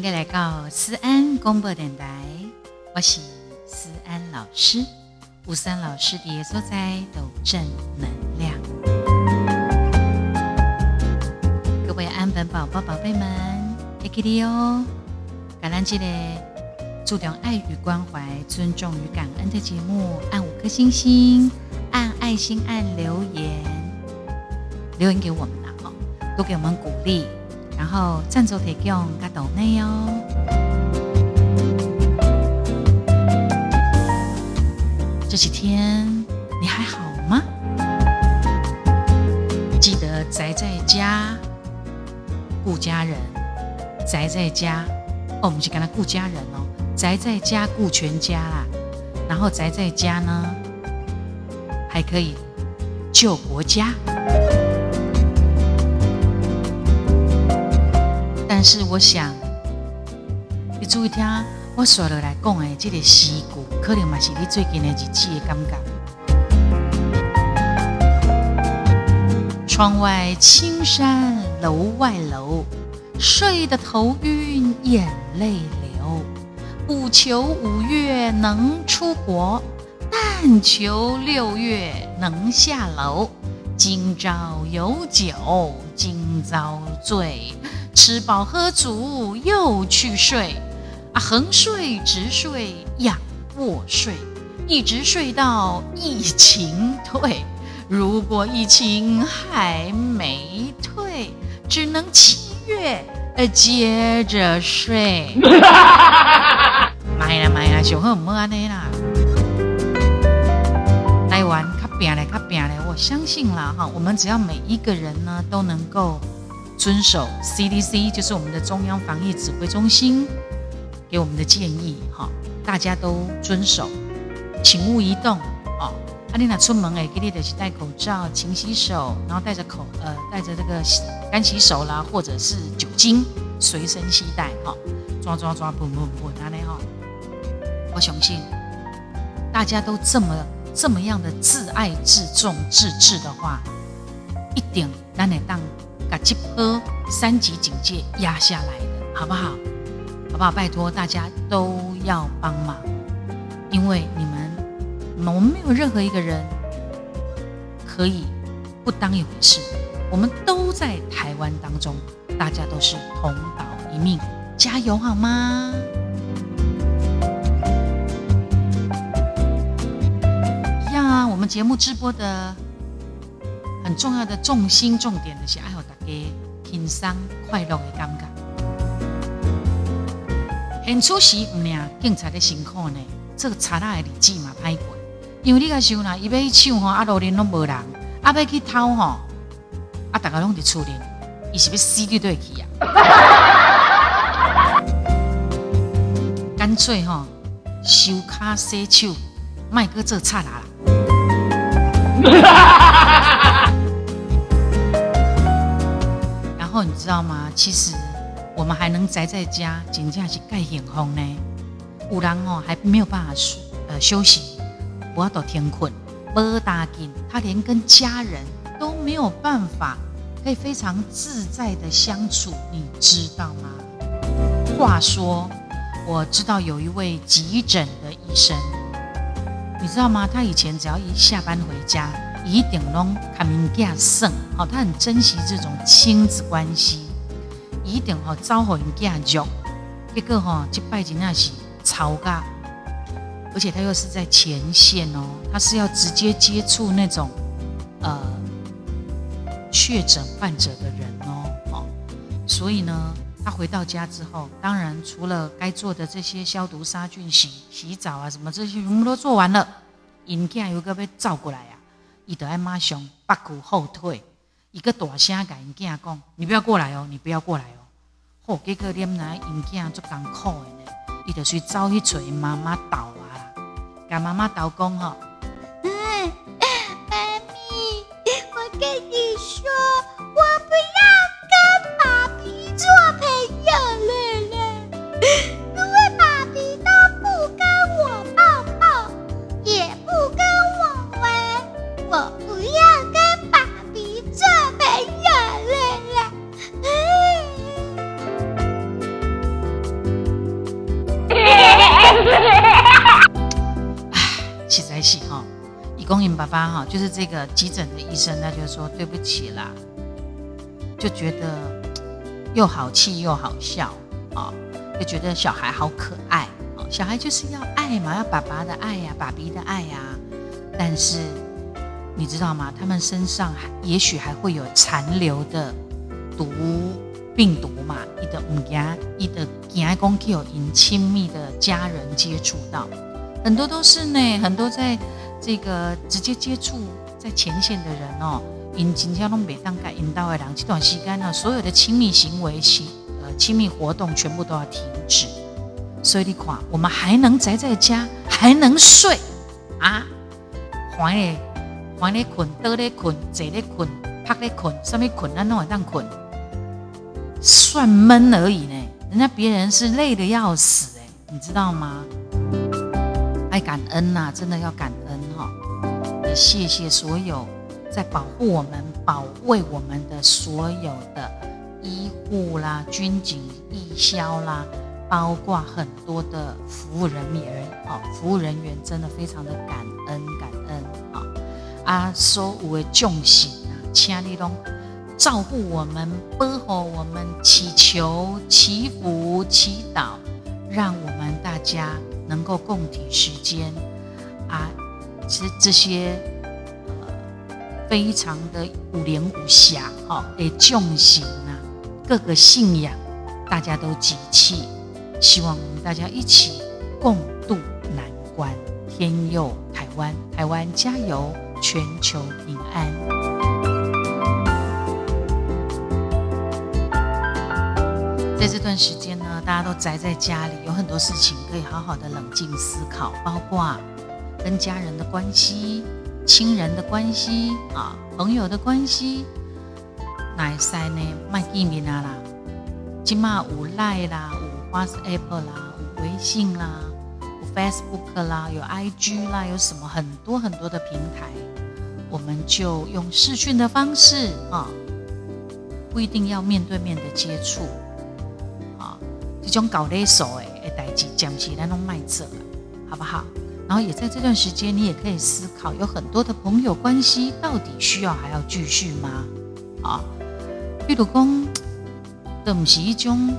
迎各位来到思安广播电台，我是思安老师，吴思安老师的所在都正能量。各位安本宝宝、宝贝们，爱记你哦！感恩节的注重爱与关怀、尊重与感恩的节目，按五颗星星，按爱心，按留言，留言给我们啦，哈，多给我们鼓励。然后赞助提供加豆内哦。这几天你还好吗？记得宅在家顾家人，宅在家哦，我们去跟他顾家人哦，宅在家顾全家啦。然后宅在家呢，还可以救国家。但是我想，你注意听，我说落来讲的这个诗句，可能嘛是你最近的日子的感觉。窗外青山楼外楼，睡得头晕眼泪流。不求五月能出国，但求六月能下楼。今朝有酒今朝醉。吃饱喝足又去睡，啊，横睡直睡仰卧睡，一直睡到疫情退。如果疫情还没退，只能七月呃接着睡。买啦买啦，小何唔好安尼啦！台湾卡拼嘞卡拼嘞，我相信啦哈，我们只要每一个人呢都能够。遵守 CDC，就是我们的中央防疫指挥中心给我们的建议，哈，大家都遵守，请勿移动，哦，阿丽娜出门哎，给你的是戴口罩，勤洗手，然后戴着口呃戴着这个干洗手啦，或者是酒精随身携带，哈，抓抓抓，不不不，拿来哈，我相信大家都这么这么样的自爱自重自治的话，一定咱得当。把这波三级警戒压下来的，好不好？好不好？拜托大家都要帮忙，因为你们，我们没有任何一个人可以不当一回事。我们都在台湾当中，大家都是同岛一命，加油好吗？一样啊，我们节目直播的。很重要的重心重点的是爱好大家轻松快乐的感觉。很出席唔呀，警察的辛苦呢，这个查拉的日子嘛歹过，因为你个想啦，伊要去抢吼，啊路边拢无人，啊要去偷吼，啊大家拢伫厝里，伊是要死对对去啊？干脆吼，收卡洗手，卖个做差啦。你知道吗？其实我们还能宅在家，紧接去盖眼红呢。五郎哦还没有办法休呃休息，不要到天困，不打紧，他连跟家人都没有办法可以非常自在的相处，你知道吗？话说，我知道有一位急诊的医生，你知道吗？他以前只要一下班回家。一定拢看物件省，好，他很珍惜这种亲子关系，一定吼招呼物件肉，结果吼去拜金那是吵架，而且他又是在前线哦，他是要直接接触那种呃确诊患者的人哦，哦，所以呢，他回到家之后，当然除了该做的这些消毒杀菌、洗洗澡啊什么这些全部都做完了，物件有个被照过来。伊得爱马上八股后退，伊个大声甲因囝讲：“你不要过来哦，你不要过来哦。”好，结果念来因囝足艰苦的呢，伊就去走去找妈妈斗啊，甲妈妈斗讲吼。嗯，爸爸哈，就是这个急诊的医生，他就说对不起啦，就觉得又好气又好笑啊，就觉得小孩好可爱，小孩就是要爱嘛，要爸爸的爱呀，爸比的爱呀。但是你知道吗？他们身上也许还会有残留的毒病毒嘛，一的唔惊，一的惊公有因亲密的家人接触到，很多都是呢，很多在。这个直接接触在前线的人哦，因今天拢每当该引导的人，这段时间呢，所有的亲密行为、亲呃亲密活动全部都要停止。所以你看，我们还能宅在家，还能睡啊？还咧还咧困，倒咧困，坐咧困，趴咧困，上面困，那弄会当困，算闷而已呢。人家别人是累的要死哎，你知道吗？爱感恩呐，真的要感恩。也谢谢所有在保护我们、保卫我们的所有的医护啦、军警、义消啦，包括很多的服务人员，哦，服务人员真的非常的感恩、感恩啊！啊，所有的众神啊，请你拢照顾我们、保护我们、祈求、祈福、祈祷，让我们大家能够共体时间啊！其实这些呃非常的五莲五侠哈，诶众行啊，各个信仰大家都集气，希望我们大家一起共度难关，天佑台湾，台湾加油，全球平安。在这段时间呢，大家都宅在家里，有很多事情可以好好的冷静思考，包括。跟家人的关系、亲人的关系啊、朋友的关系，哪塞呢？卖见面啊啦，今嘛有赖啦，有 WhatsApp 啦，有微信啦，有 Facebook 啦，有 IG 啦，有什么很多很多的平台，我们就用视讯的方式啊，不一定要面对面的接触啊，这种搞勒手诶，代志暂时咱拢卖做了，好不好？然后也在这段时间，你也可以思考，有很多的朋友关系到底需要还要继续吗？啊，比如讲，都不是一种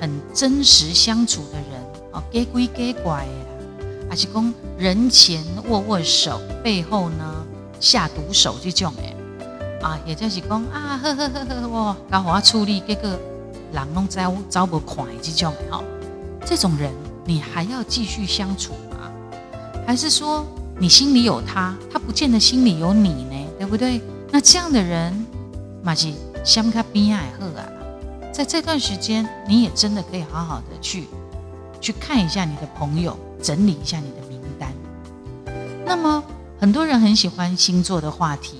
很真实相处的人啊，给鬼给怪的，还是讲人前握握手，背后呢下毒手这种诶啊，也就是讲啊，呵呵呵呵，我搞我处理这个人拢招招不快这种的哈，这种人你还要继续相处？还是说你心里有他，他不见得心里有你呢，对不对？那这样的人，马吉相卡边爱喝啊，在这段时间，你也真的可以好好的去去看一下你的朋友，整理一下你的名单。那么很多人很喜欢星座的话题，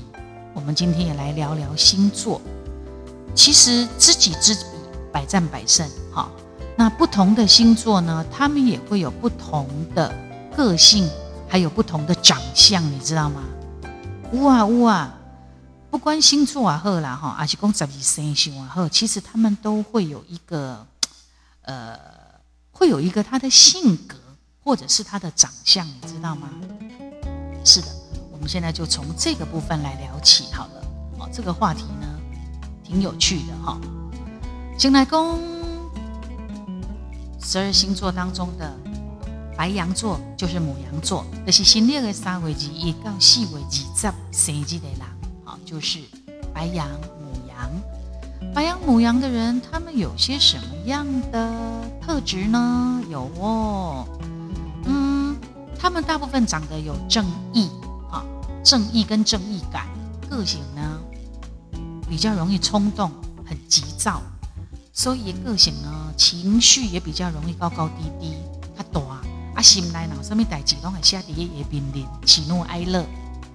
我们今天也来聊聊星座。其实知己知彼，百战百胜。好，那不同的星座呢，他们也会有不同的。个性还有不同的长相，你知道吗？呜啊呜啊，不关星座啊赫啦哈，而且公十二生肖啊，其实他们都会有一个呃，会有一个他的性格或者是他的长相，你知道吗？是的，我们现在就从这个部分来聊起好了。哦，这个话题呢挺有趣的哈。先来公十二星座当中的。白羊座就是母羊座，这是新历的三月二一到四月二十生日的人，好，就是白羊、母羊。白羊、母羊的人，他们有些什么样的特质呢？有哦，嗯，他们大部分长得有正义，啊，正义跟正义感，个性呢比较容易冲动，很急躁，所以个性呢情绪也比较容易高高低低，他短。啊，心内脑上面代志拢系下底也濒临喜怒哀乐，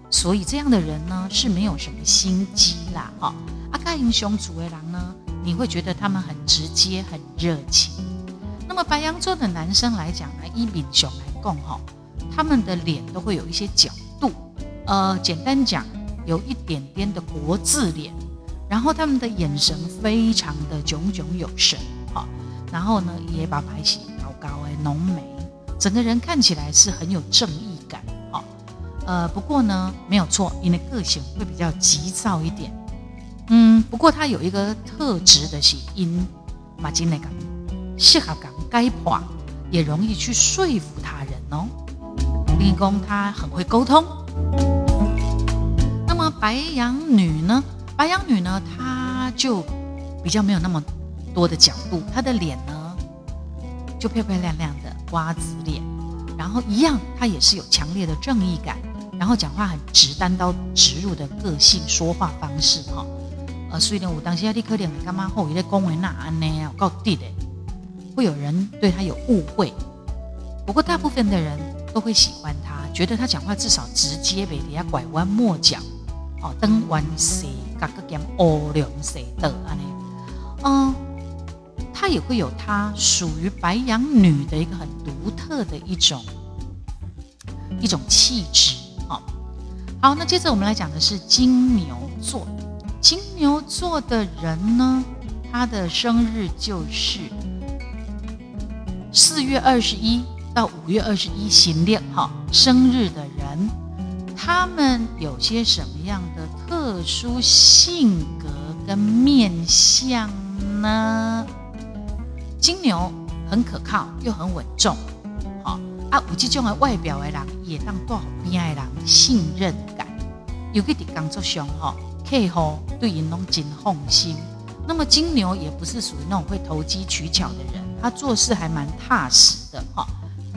所以这样的人呢是没有什么心机啦，哈。啊，跟英雄组的人呢，你会觉得他们很直接、很热情。那么白羊座的男生来讲呢，以敏雄来讲，哈，他们的脸都会有一些角度，呃，简单讲，有一点点的国字脸，然后他们的眼神非常的炯炯有神，哈，然后呢，也把白起高高诶浓眉。整个人看起来是很有正义感，好，呃，不过呢，没有错，你的个性会比较急躁一点。嗯，不过他有一个特质的是，因马金那个适合讲该话，也容易去说服他人哦。立功他很会沟通。那么白羊女呢？白羊女呢，她就比较没有那么多的角度，她的脸呢就漂漂亮亮的瓜子脸，然后一样，他也是有强烈的正义感，然后讲话很直，单刀直入的个性，说话方式哈。呃，所以呢，我当时你可能干妈后一个恭维那安呢？我告弟的，会有人对他有误会。不过大部分的人都会喜欢他，觉得他讲话至少直接，别底下拐弯抹角。哦，登弯蛇，嘎个兼欧两蛇的安呢？嗯，他也会有他属于白羊女的一个很独特的一种一种气质。好，好，那接着我们来讲的是金牛座。金牛座的人呢，他的生日就是四月二十一到五月二十一，行列哈。生日的人，他们有些什么样的特殊性格跟面相呢？金牛很可靠又很稳重，好啊，有这种的外表的人，也当多好边的人信任感，有个点工作上哈。客户对银龙真放心。那么金牛也不是属于那种会投机取巧的人，他做事还蛮踏实的哈。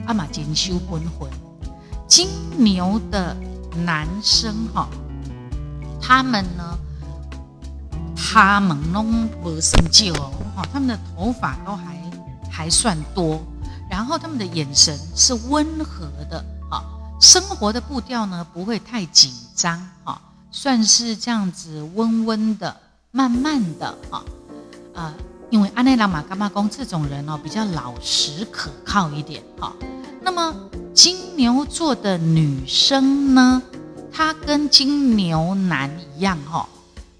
阿玛金修婚婚，金牛的男生哈，他们呢，他们弄不生旧哦，他们的头发都还还算多，然后他们的眼神是温和的，哈，生活的步调呢不会太紧张，哈。算是这样子温温的、慢慢的啊啊，因为安内拉玛干妈公这种人哦，比较老实可靠一点哈。那么金牛座的女生呢，她跟金牛男一样哈，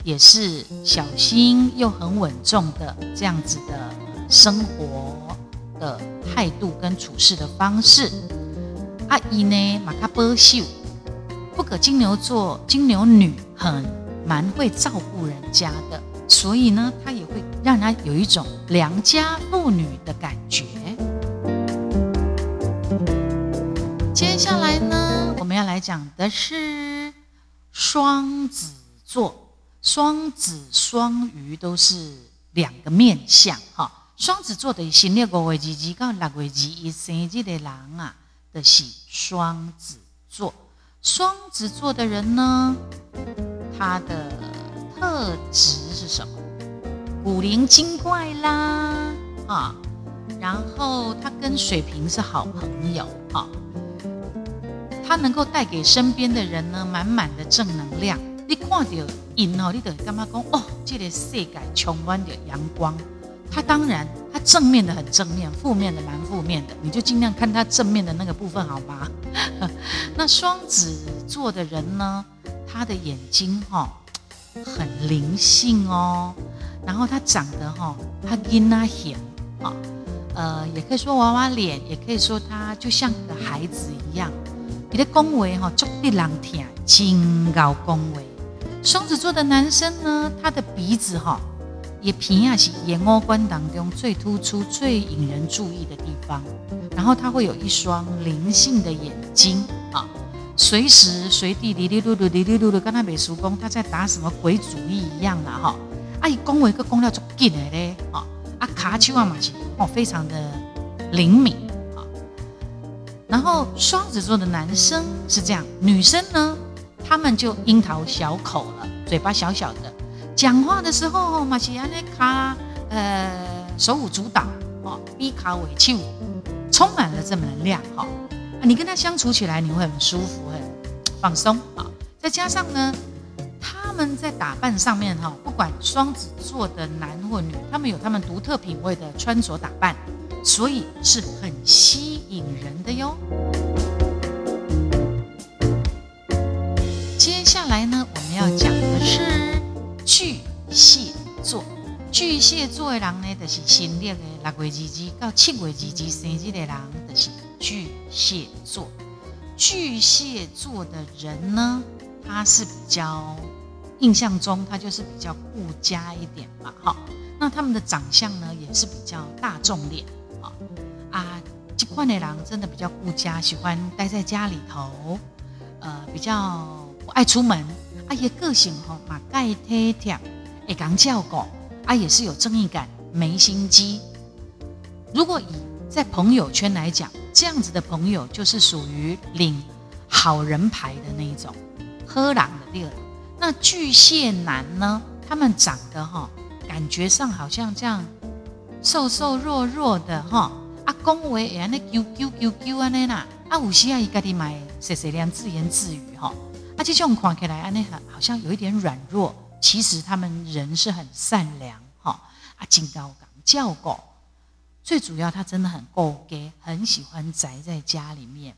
也是小心又很稳重的这样子的生活的态度跟处事的方式。阿姨呢，马卡波秀。不可金牛座金牛女很蛮会照顾人家的，所以呢，她也会让人有一种良家妇女的感觉。接下来呢，我们要来讲的是双子座。双子、双鱼都是两个面相哈。双子座的新历五月二日到六月二一生日的人啊，的是双子座。双子座的人呢，他的特质是什么？古灵精怪啦，啊，然后他跟水瓶是好朋友，哈，他能够带给身边的人呢满满的正能量。你看到因哦，你得干嘛讲哦？这个世界充满着阳光。他当然，他正面的很正面，负面的蛮负面的，你就尽量看他正面的那个部分，好吗？那双子座的人呢，他的眼睛哈很灵性哦，然后他长得哈，他阴啊险啊，呃，也可以说娃娃脸，也可以说他就像个孩子一样。你的恭维哈，足得人听，真高恭维。双子座的男生呢，他的鼻子哈。也平亚是眼窝关当中最突出、最引人注意的地方。然后他会有一双灵性的眼睛啊，随时随地哩哩噜噜哩哩噜噜，跟他美术工他在打什么鬼主意一样啦哈。啊，以恭维个功料做紧的嘞啊，啊卡丘啊嘛是哦，非常的灵敏啊。然后双子座的男生是这样，女生呢，他们就樱桃小口了，嘴巴小小的。讲话的时候，马西安那卡呃手舞足蹈，哦，比卡尾气充满了正能量，哈，你跟他相处起来你会很舒服，很放松啊。再加上呢，他们在打扮上面，哈，不管双子座的男或女，他们有他们独特品味的穿着打扮，所以是很吸引人的哟。接下来呢，我们要讲。蟹座，巨蟹座的人呢，就是新历的六月二日到七月二日生日的人，就是巨蟹座。巨蟹座的人呢，他是比较印象中他就是比较顾家一点嘛，哈。那他们的长相呢，也是比较大众脸啊啊，这块的人真的比较顾家，喜欢待在家里头，呃，比较不爱出门。啊，也个性哈，马盖贴贴，也刚叫狗，啊，也是有正义感，没心机。如果以在朋友圈来讲，这样子的朋友就是属于领好人牌的那一种，喝狼的第二。那巨蟹男呢，他们长得哈。感觉上好像这样瘦瘦弱弱的哈，啊，讲话也安尼啾啾啾啾安尼啦，啊，有时啊伊家己买碎碎念自言自语哈，啊，这种看起来安尼很好像有一点软弱，其实他们人是很善良哈，啊，金高岗叫狗，最主要他真的很够给，很喜欢宅在家里面。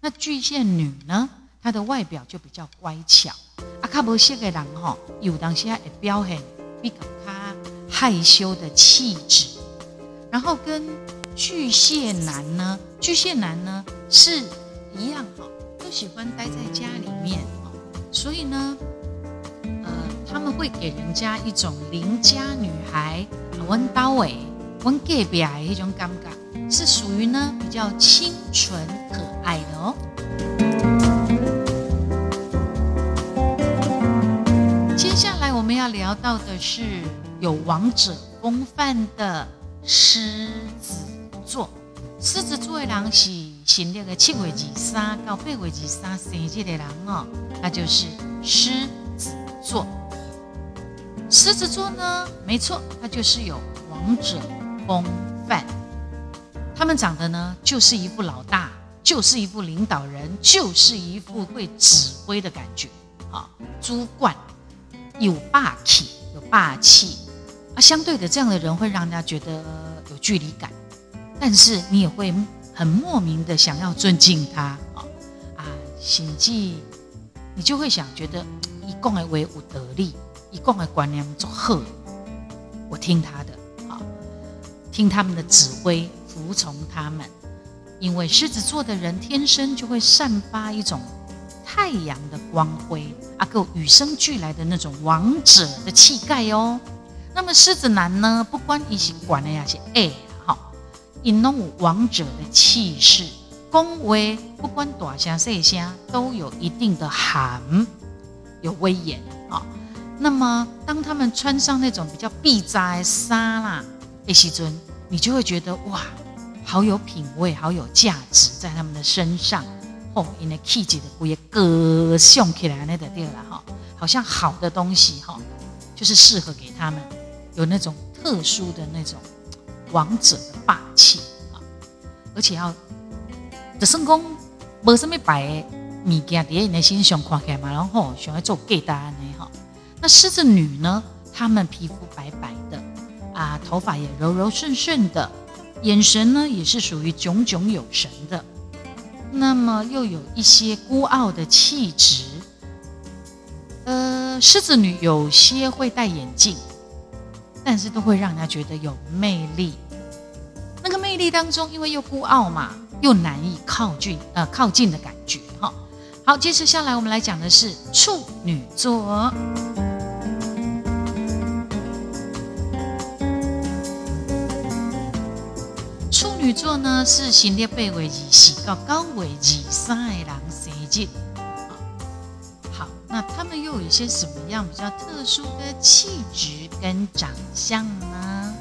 那巨蟹女呢，她的外表就比较乖巧，啊，较无色的人哈，有当时啊会表现比较较。害羞的气质，然后跟巨蟹男呢，巨蟹男呢是一样哈，都喜欢待在家里面，所以呢，他们会给人家一种邻家女孩温刀尾、温隔壁的一种感觉，是属于呢比较清纯可爱的哦。接下来我们要聊到的是。有王者风范的狮子座，狮子座的人是新历的七月二三到八月二三生日的人哦，那就是狮子座。狮子座呢，没错，他就是有王者风范。他们长得呢，就是一副老大，就是一副领导人，就是一副会指挥的感觉。啊，主管有霸气，有霸气。啊，相对的，这样的人会让人家觉得有距离感，但是你也会很莫名的想要尊敬他。啊啊，心计，你就会想觉得一共的为武得力，一共的观念做贺，我听他的啊，听他们的指挥，服从他们，因为狮子座的人天生就会散发一种太阳的光辉，啊，够与生俱来的那种王者的气概哦。那么狮子男呢？不管你是管的呀，是哎，好，因拢有王者的气势，恭维不管大声细声都有一定的含，有威严。那么当他们穿上那种比较避扎的衫啦，哎西尊，你就会觉得哇，好有品味，好有价值在他们的身上。哦，因为气质的不也歌颂起来那的对了哈，好像好的东西哈，就是适合给他们。有那种特殊的那种王者的霸气啊，而且要的成功，没什么白物件在你的身上看起来嘛，然后想要做给大家呢哈。那狮子女呢，她们皮肤白白的啊，头发也柔柔顺顺的，眼神呢也是属于炯炯有神的，那么又有一些孤傲的气质。呃，狮子女有些会戴眼镜。但是都会让人家觉得有魅力，那个魅力当中，因为又孤傲嘛，又难以靠近，呃，靠近的感觉哈。好，接着下来我们来讲的是处女座。女座呢是新历八月二四到九月二三的人生日。那他们又有一些什么样比较特殊的气质跟长相呢？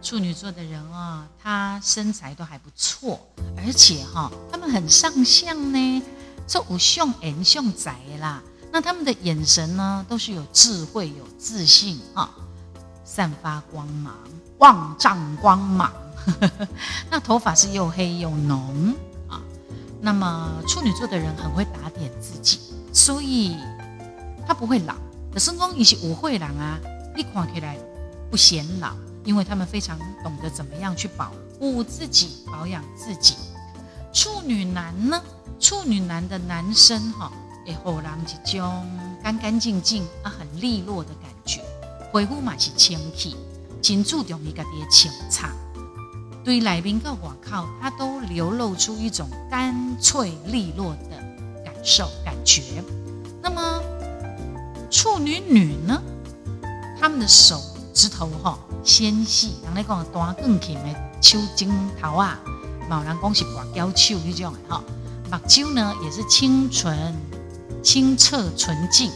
处女座的人啊，他身材都还不错，而且哈，他们很上相呢，这五相眼相宅啦。那他们的眼神呢，都是有智慧、有自信啊，散发光芒，万丈光芒。那头发是又黑又浓啊。那么处女座的人很会打点自己，所以他不会老。可是讲一些舞会郎啊，你看起来不显老，因为他们非常懂得怎么样去保护自己、保养自己。处女男呢，处女男的男生哈，会后让一种干干净净啊，很利落的感觉，皮肤嘛是清气，真注重一个的清茶。对来宾跟我靠，他都流露出一种干脆利落的感受感觉。那么处女女呢，他们的手指头哈纤细，人咧讲单更轻的手指头啊，某人讲是刮胶手那种的哈。目睭呢也是清纯、清澈、纯净，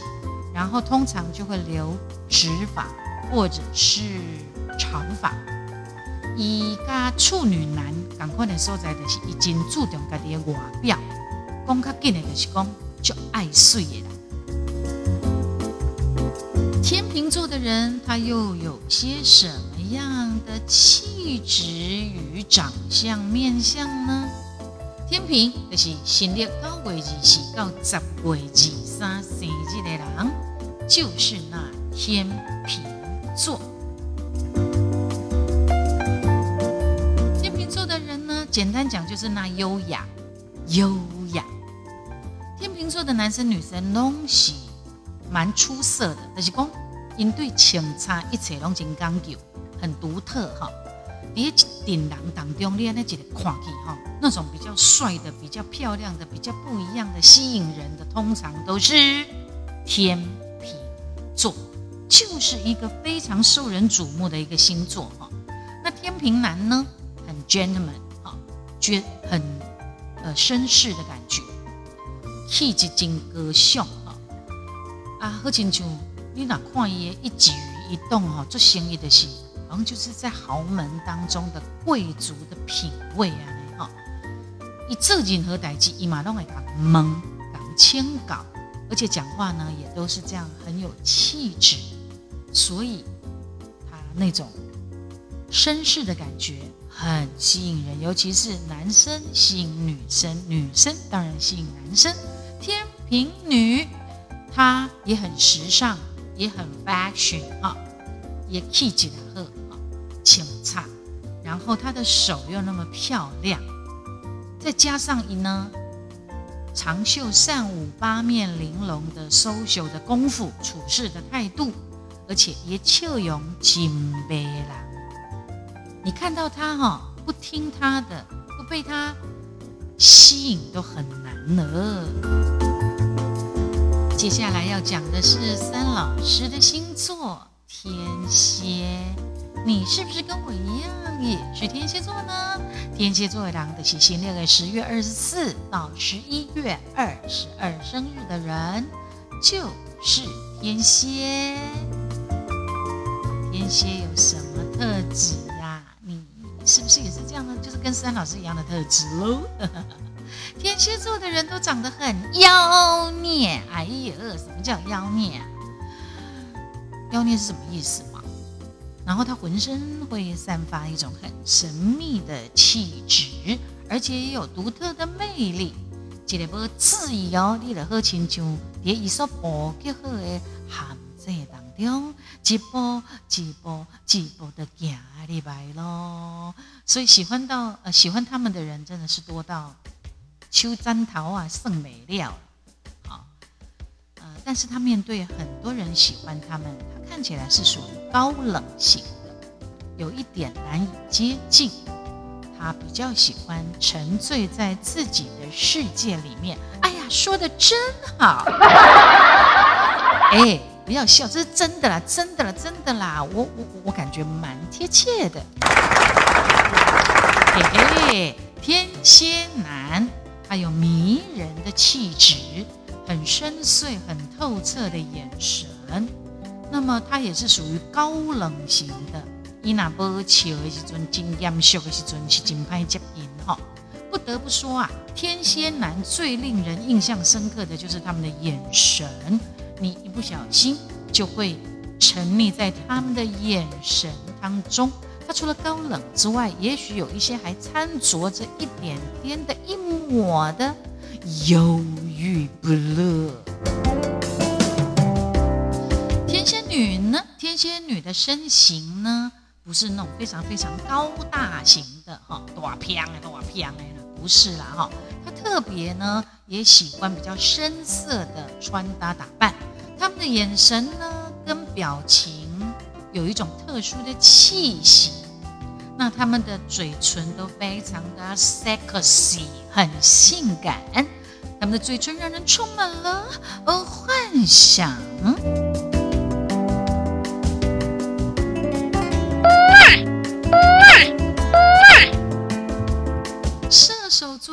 然后通常就会留直发或者是长发。伊甲处女男共款的所在，就是伊真注重家己的外表，讲较紧的就是讲就爱水的啦。天秤座的人，他又有些什么样的气质与长相面相呢？天平就是新历九月二四到十月二三生日的人，就是那天平座。天平座的人呢，简单讲就是那优雅、优雅。天平座的男生女生拢是蛮出色的，就是讲因对情差一切拢真讲究，很独特哈。伫一顶人当中，你安尼一个看去哈，那种比较帅的、比较漂亮的、比较不一样的、吸引人的，通常都是天平座，就是一个非常受人瞩目的一个星座哈。那天平男呢，很 gentleman 哈，觉很呃绅士的感觉，气质真高尚哈。啊，好亲像你若看伊的一举一动哈，做生意的是。好像就是在豪门当中的贵族的品味啊，哈！一做任何代志，伊马拢会讲蒙讲谦搞，而且讲话呢也都是这样很有气质，所以他那种绅士的感觉很吸引人，尤其是男生吸引女生，女生当然吸引男生。天平女，她也很时尚，也很 fashion 啊，也气质的很。清擦，然后他的手又那么漂亮，再加上一呢长袖善舞、八面玲珑的 social 的功夫、处事的态度，而且也笑容金杯啦。你看到他哈，不听他的，不被他吸引都很难了。接下来要讲的是三老师的星座天蝎。你是不是跟我一样也是天蝎座呢？天蝎座的人的是新历的十月二十四到十一月二十二生日的人，就是天蝎。天蝎有什么特质啊？你是不是也是这样的？就是跟三老师一样的特质喽？天蝎座的人都长得很妖孽。哎呀，什么叫妖孽啊？妖孽是什么意思？然后他浑身会散发一种很神秘的气质，而且也有独特的魅力。一个无自由，你来好亲像在一所布局好的巷子当中，一步一步一步的行入来咯。所以喜欢到呃喜欢他们的人真的是多到秋簪桃啊胜美料。好，呃，但是他面对很多人喜欢他们。看起来是属于高冷型的，有一点难以接近。他比较喜欢沉醉在自己的世界里面。哎呀，说的真好！哎，不要笑，这是真的啦，真的啦，真的啦！我我我感觉蛮贴切的。嘿嘿，天蝎男，他有迷人的气质，很深邃、很透彻的眼神。那么他也是属于高冷型的，伊那波笑的时阵，真严肃的时阵是真派接音哈。不得不说啊，天蝎男最令人印象深刻的就是他们的眼神，你一不小心就会沉溺在他们的眼神当中。他除了高冷之外，也许有一些还掺着着一点点的一抹的忧郁不乐。女呢？天蝎女的身形呢，不是那种非常非常高大型的哈，大片的大片的不是啦哈。她特别呢，也喜欢比较深色的穿搭打扮。他们的眼神呢，跟表情有一种特殊的气息。那他们的嘴唇都非常的 sexy，很性感，他们的嘴唇让人充满了呃幻想。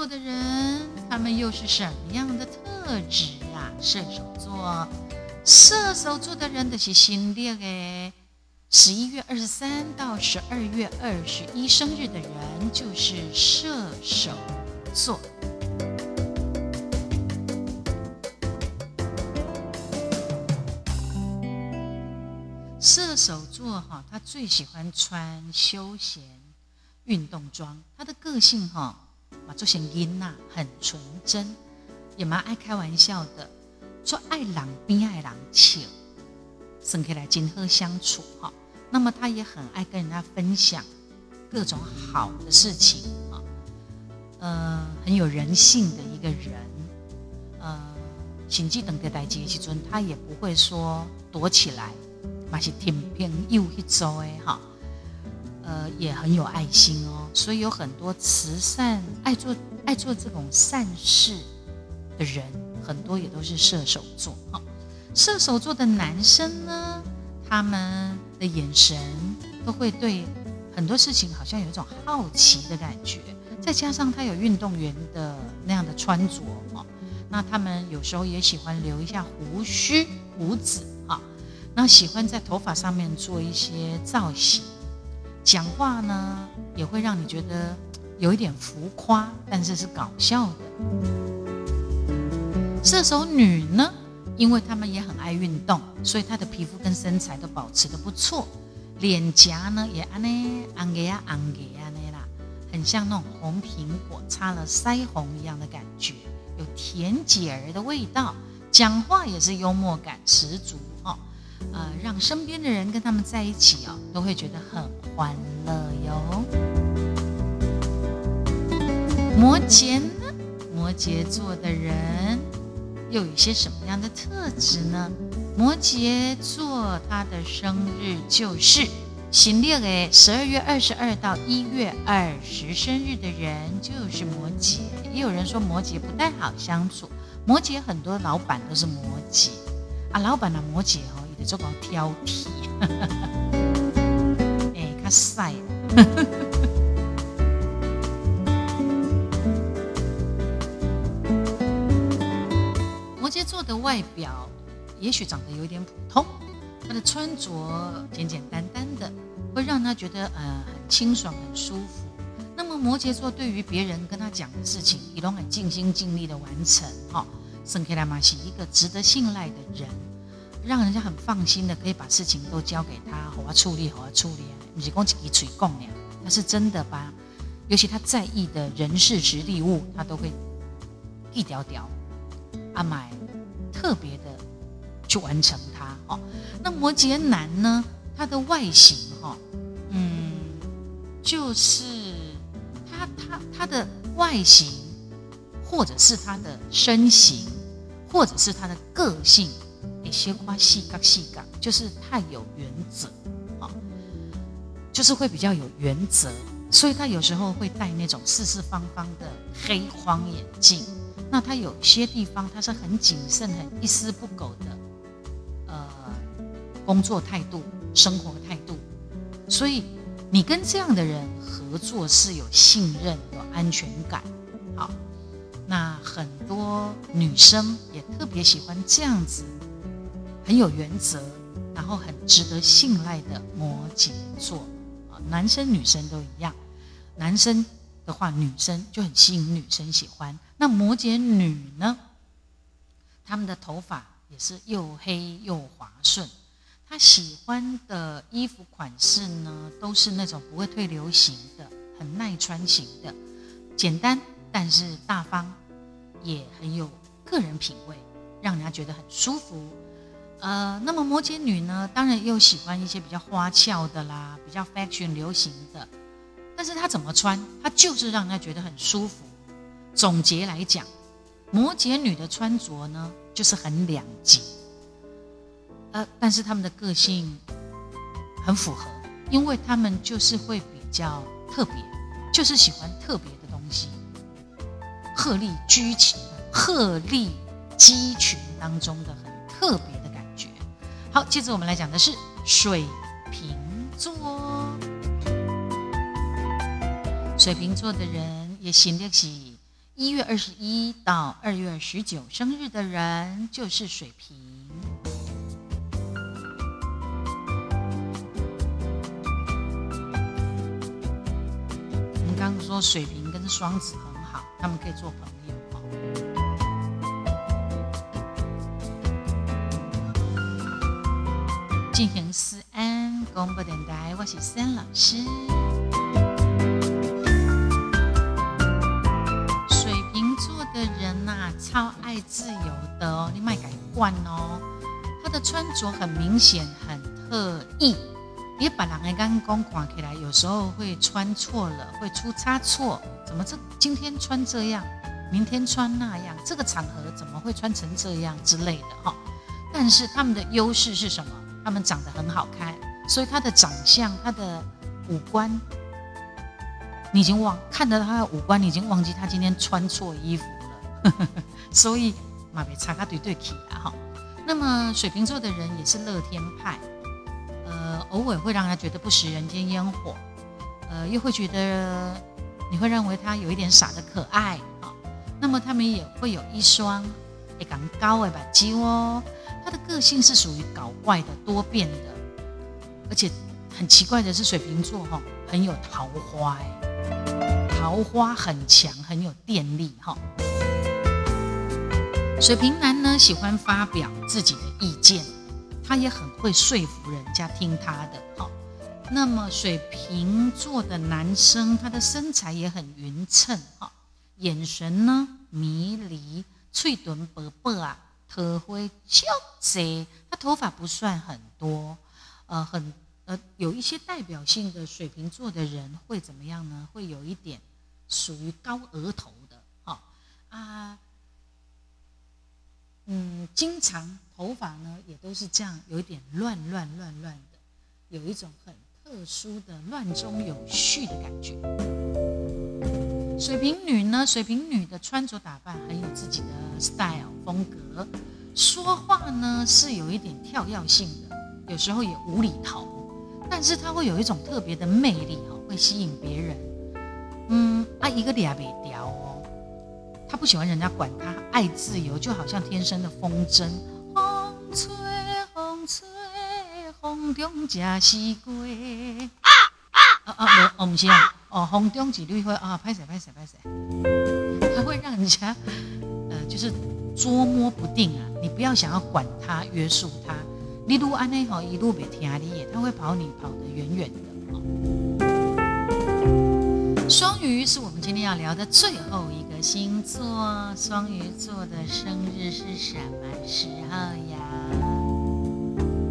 座的人，他们又是什么样的特质啊？射手座，射手座的人的是新历诶，十一月二十三到十二月二十一生日的人就是射手座。射手座哈，他最喜欢穿休闲运动装，他的个性哈。嘛，做成囡呐，很纯真，也蛮爱开玩笑的，做爱狼边爱狼笑，生起来今和相处哈。那么他也很爱跟人家分享各种好的事情啊，呃，很有人性的一个人，呃，心机等个代际时阵，他也不会说躲起来，嘛是挺平又一周诶哈。呃，也很有爱心哦，所以有很多慈善、爱做爱做这种善事的人，很多也都是射手座。哈，射手座的男生呢，他们的眼神都会对很多事情好像有一种好奇的感觉，再加上他有运动员的那样的穿着，哈，那他们有时候也喜欢留一下胡须、胡子，哈，那喜欢在头发上面做一些造型。讲话呢，也会让你觉得有一点浮夸，但是是搞笑的。射手女呢，因为她们也很爱运动，所以她的皮肤跟身材都保持的不错。脸颊呢，也安呢，安给呀，安给呀那啦，很像那种红苹果擦了腮红一样的感觉，有甜姐儿的味道。讲话也是幽默感十足。呃，让身边的人跟他们在一起哦，都会觉得很欢乐哟。摩羯呢？摩羯座的人又有一些什么样的特质呢？摩羯座他的生日就是新历诶，十二月二十二到一月二十生日的人就是摩羯。也有人说摩羯不太好相处，摩羯很多老板都是摩羯啊，老板的摩羯哦。做个挑剔，哎，较晒。摩羯座的外表也许长得有点普通，他的穿着简简单单的，会让他觉得呃很清爽、很舒服。那么摩羯座对于别人跟他讲的事情，也都很尽心尽力的完成。哈，圣克拉玛是一个值得信赖的人。让人家很放心的可以把事情都交给他，好啊处理，好啊处理啊，不是讲一嘴讲呀，他是真的把，尤其他在意的人事、实力物，他都会一条条啊买特别的去完成它。哦，那摩羯男呢，他的外形哈，嗯，就是他他他的外形，或者是他的身形，或者是他的个性。些夸细杠细杠，就是太有原则，啊，就是会比较有原则，所以他有时候会戴那种四四方方的黑框眼镜。那他有些地方他是很谨慎、很一丝不苟的，呃，工作态度、生活态度。所以你跟这样的人合作是有信任、有安全感。好，那很多女生也特别喜欢这样子。很有原则，然后很值得信赖的摩羯座啊，男生女生都一样。男生的话，女生就很吸引女生喜欢。那摩羯女呢？他们的头发也是又黑又滑顺。他喜欢的衣服款式呢，都是那种不会退流行的，很耐穿型的，简单但是大方，也很有个人品味，让人家觉得很舒服。呃，那么摩羯女呢，当然又喜欢一些比较花俏的啦，比较 fashion 流行的，但是她怎么穿，她就是让人家觉得很舒服。总结来讲，摩羯女的穿着呢，就是很两极。呃，但是他们的个性很符合，因为他们就是会比较特别，就是喜欢特别的东西，鹤立鸡群，鹤立鸡群当中的很特别。好，接着我们来讲的是水瓶座。水瓶座的人也行得起，一月二十一到二月十九生日的人就是水瓶。我们刚刚说水瓶跟双子很好，他们可以做朋友进行思安广播电台，我是森老师。水瓶座的人呐、超爱自由的哦，你卖改惯哦。他的穿着很明显，很特意。也把人的刚刚看起来，有时候会穿错了，会出差错。怎么这今天穿这样，明天穿那样？这个场合怎么会穿成这样之类的哈？但是他们的优势是什么？他们长得很好看，所以他的长相、他的五官，你已经忘看到他的五官，你已经忘记他今天穿错衣服了。所以马别擦卡对对起了哈。那么水瓶座的人也是乐天派，呃，偶尔会让他觉得不食人间烟火，呃，又会觉得你会认为他有一点傻的可爱啊。那么他们也会有一双也 ganz 高的把肌哦。他的个性是属于搞怪的、多变的，而且很奇怪的是，水瓶座哈很有桃花，桃花很强，很有电力哈。水瓶男呢喜欢发表自己的意见，他也很会说服人家听他的哈。那么水瓶座的男生，他的身材也很匀称哈，眼神呢迷离，脆臀薄薄啊。头会较窄，他头发不算很多，呃，很呃有一些代表性的水瓶座的人会怎么样呢？会有一点属于高额头的，哈啊，嗯，经常头发呢也都是这样，有一点乱乱乱乱的，有一种很特殊的乱中有序的感觉。水瓶女呢？水瓶女的穿着打扮很有自己的 style 风格，说话呢是有一点跳跃性的，有时候也无厘头，但是他会有一种特别的魅力哈，会吸引别人。嗯，啊一个俩北调哦，他不喜欢人家管他，爱自由，就好像天生的风筝。风吹风吹，风中正是鬼。啊啊，不，我们先哦，风中几缕花啊，拍谁拍谁拍谁，他会让人家呃，就是捉摸不定啊。你不要想要管他、约束他，你如安内好一路别听你，他会跑你跑得远远的。双鱼是我们今天要聊的最后一个星座，双鱼座的生日是什么时候呀？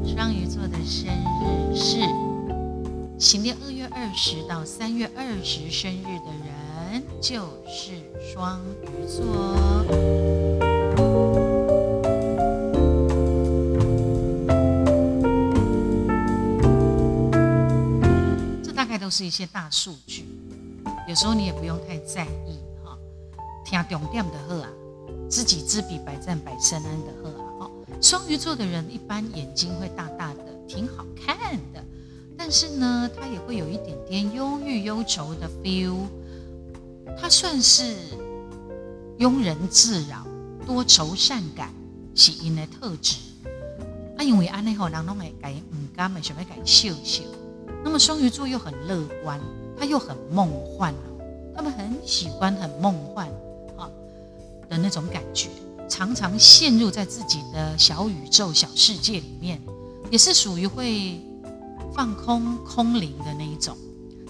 双鱼座的生日是。行年二月二十到三月二十生日的人就是双鱼座。都是一些大数据，有时候你也不用太在意哈。听重点的喝啊，知己知彼，百战百胜安的喝啊。哈，双鱼座的人一般眼睛会大大的，挺好看的。但是呢，他也会有一点点忧郁忧愁的 feel，他算是庸人自扰、多愁善感是因的特质。啊，因为安内后人拢会改唔甘的，想要改秀秀。那么双鱼座又很乐观，他又很梦幻他们很喜欢很梦幻啊的那种感觉，常常陷入在自己的小宇宙、小世界里面，也是属于会。放空空灵的那一种，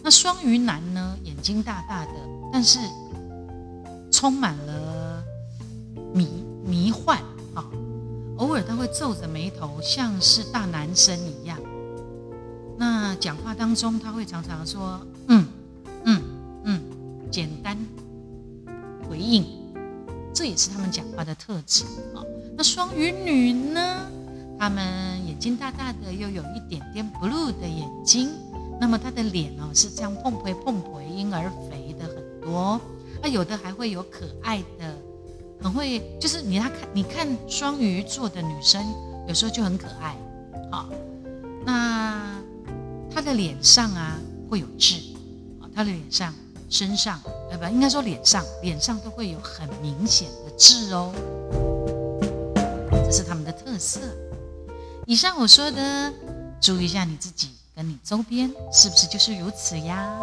那双鱼男呢？眼睛大大的，但是充满了迷迷幻啊！偶尔他会皱着眉头，像是大男生一样。那讲话当中，他会常常说：“嗯嗯嗯”，简单回应，这也是他们讲话的特质。啊。那双鱼女呢？她们眼睛大大的，又有一点点 blue 的眼睛，那么她的脸哦是这样碰回碰回，婴儿肥的很多，啊，有的还会有可爱的，很会，就是你她看你看双鱼座的女生，有时候就很可爱，好，那他的脸上啊会有痣，啊，他的脸上、身上，呃，不，应该说脸上，脸上都会有很明显的痣哦，这是他们的特色。以上我说的，注意一下你自己跟你周边是不是就是如此呀？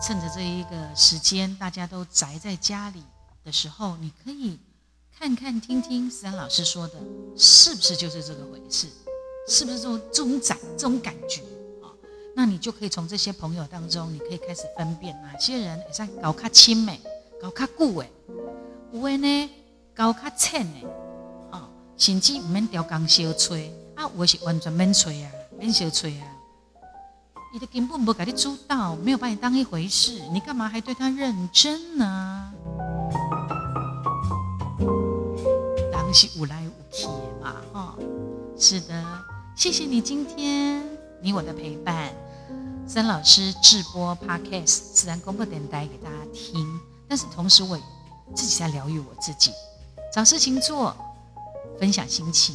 趁着这一个时间，大家都宅在家里的时候，你可以看看、听听思安老师说的，是不是就是这个回事？是不是这种这种感这种感觉啊？那你就可以从这些朋友当中，你可以开始分辨哪些人像搞卡亲美、搞卡固诶，有诶呢搞卡浅诶。甚至唔免调工小吹，啊，我是完全免吹啊，免小吹啊。你的根本不把你主导，没有把你当一回事，你干嘛还对他认真呢？当是无来无去的嘛，哈。是的，谢谢你今天你我的陪伴。森老师直播 Podcast 自然公布电台给大家听，但是同时我自己在疗愈我自己，找事情做。分享心情，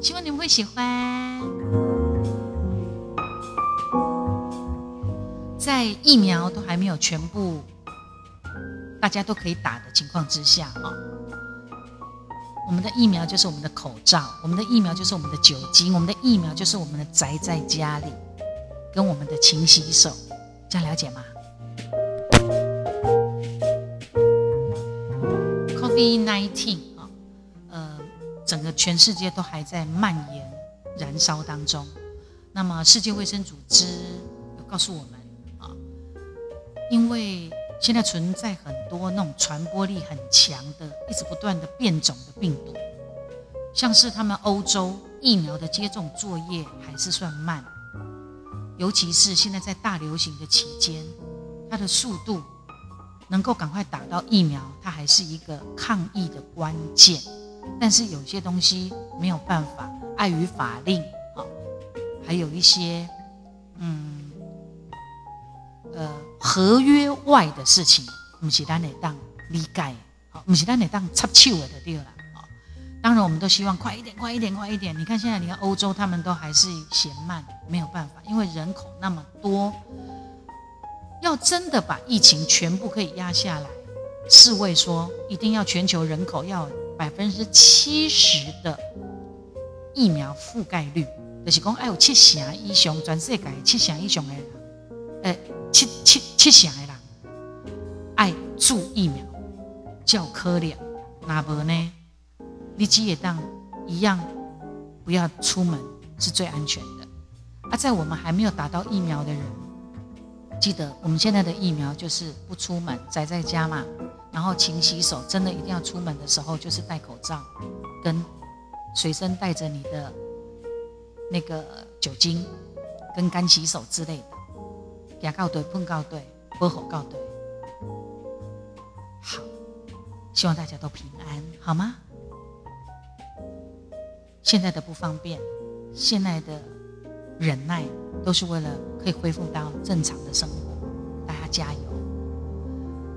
希望你们会喜欢。在疫苗都还没有全部大家都可以打的情况之下，哈，我们的疫苗就是我们的口罩，我们的疫苗就是我们的酒精，我们的疫苗就是我们的宅在家里跟我们的勤洗手，这样了解吗？Covid nineteen。整个全世界都还在蔓延、燃烧当中。那么，世界卫生组织有告诉我们啊，因为现在存在很多那种传播力很强的、一直不断的变种的病毒，像是他们欧洲疫苗的接种作业还是算慢，尤其是现在在大流行的期间，它的速度能够赶快打到疫苗，它还是一个抗疫的关键。但是有些东西没有办法，碍于法令啊，还有一些嗯呃合约外的事情，不是咱得当理解，好，不是咱得当插手的对了，啊。当然我们都希望快一点，快一点，快一点。你看现在，你看欧洲他们都还是嫌慢，没有办法，因为人口那么多，要真的把疫情全部可以压下来，世卫说一定要全球人口要。百分之七十的疫苗覆盖率，就是讲，哎，有七成以上，全世界七成以上的人，呃，七七七成的人爱注疫苗，较可怜。那无呢？你只也当一样，不要出门是最安全的。啊，在我们还没有打到疫苗的人，记得我们现在的疫苗就是不出门，宅在家嘛。然后勤洗手，真的一定要出门的时候就是戴口罩，跟随身带着你的那个酒精跟干洗手之类的，牙膏对，碰告对，喝口告对。好，希望大家都平安，好吗？现在的不方便，现在的忍耐，都是为了可以恢复到正常的生活。大家加油！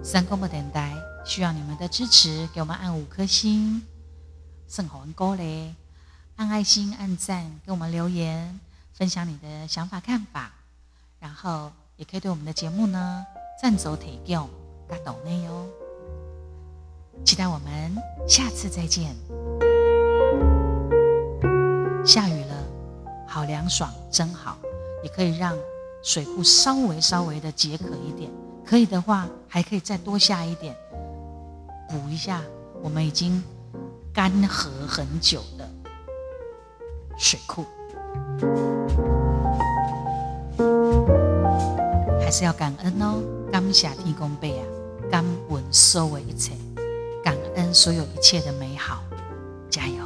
三公不等待。需要你们的支持，给我们按五颗星，送红歌嘞，按爱心、按赞，给我们留言，分享你的想法看法，然后也可以对我们的节目呢赞走提供加抖内哦。期待我们下次再见。下雨了，好凉爽，真好，也可以让水库稍微稍微的解渴一点，可以的话还可以再多下一点。补一下，我们已经干涸很久的水库，还是要感恩哦。感谢天公伯啊，感恩所有一切，感恩所有一切的美好，加油！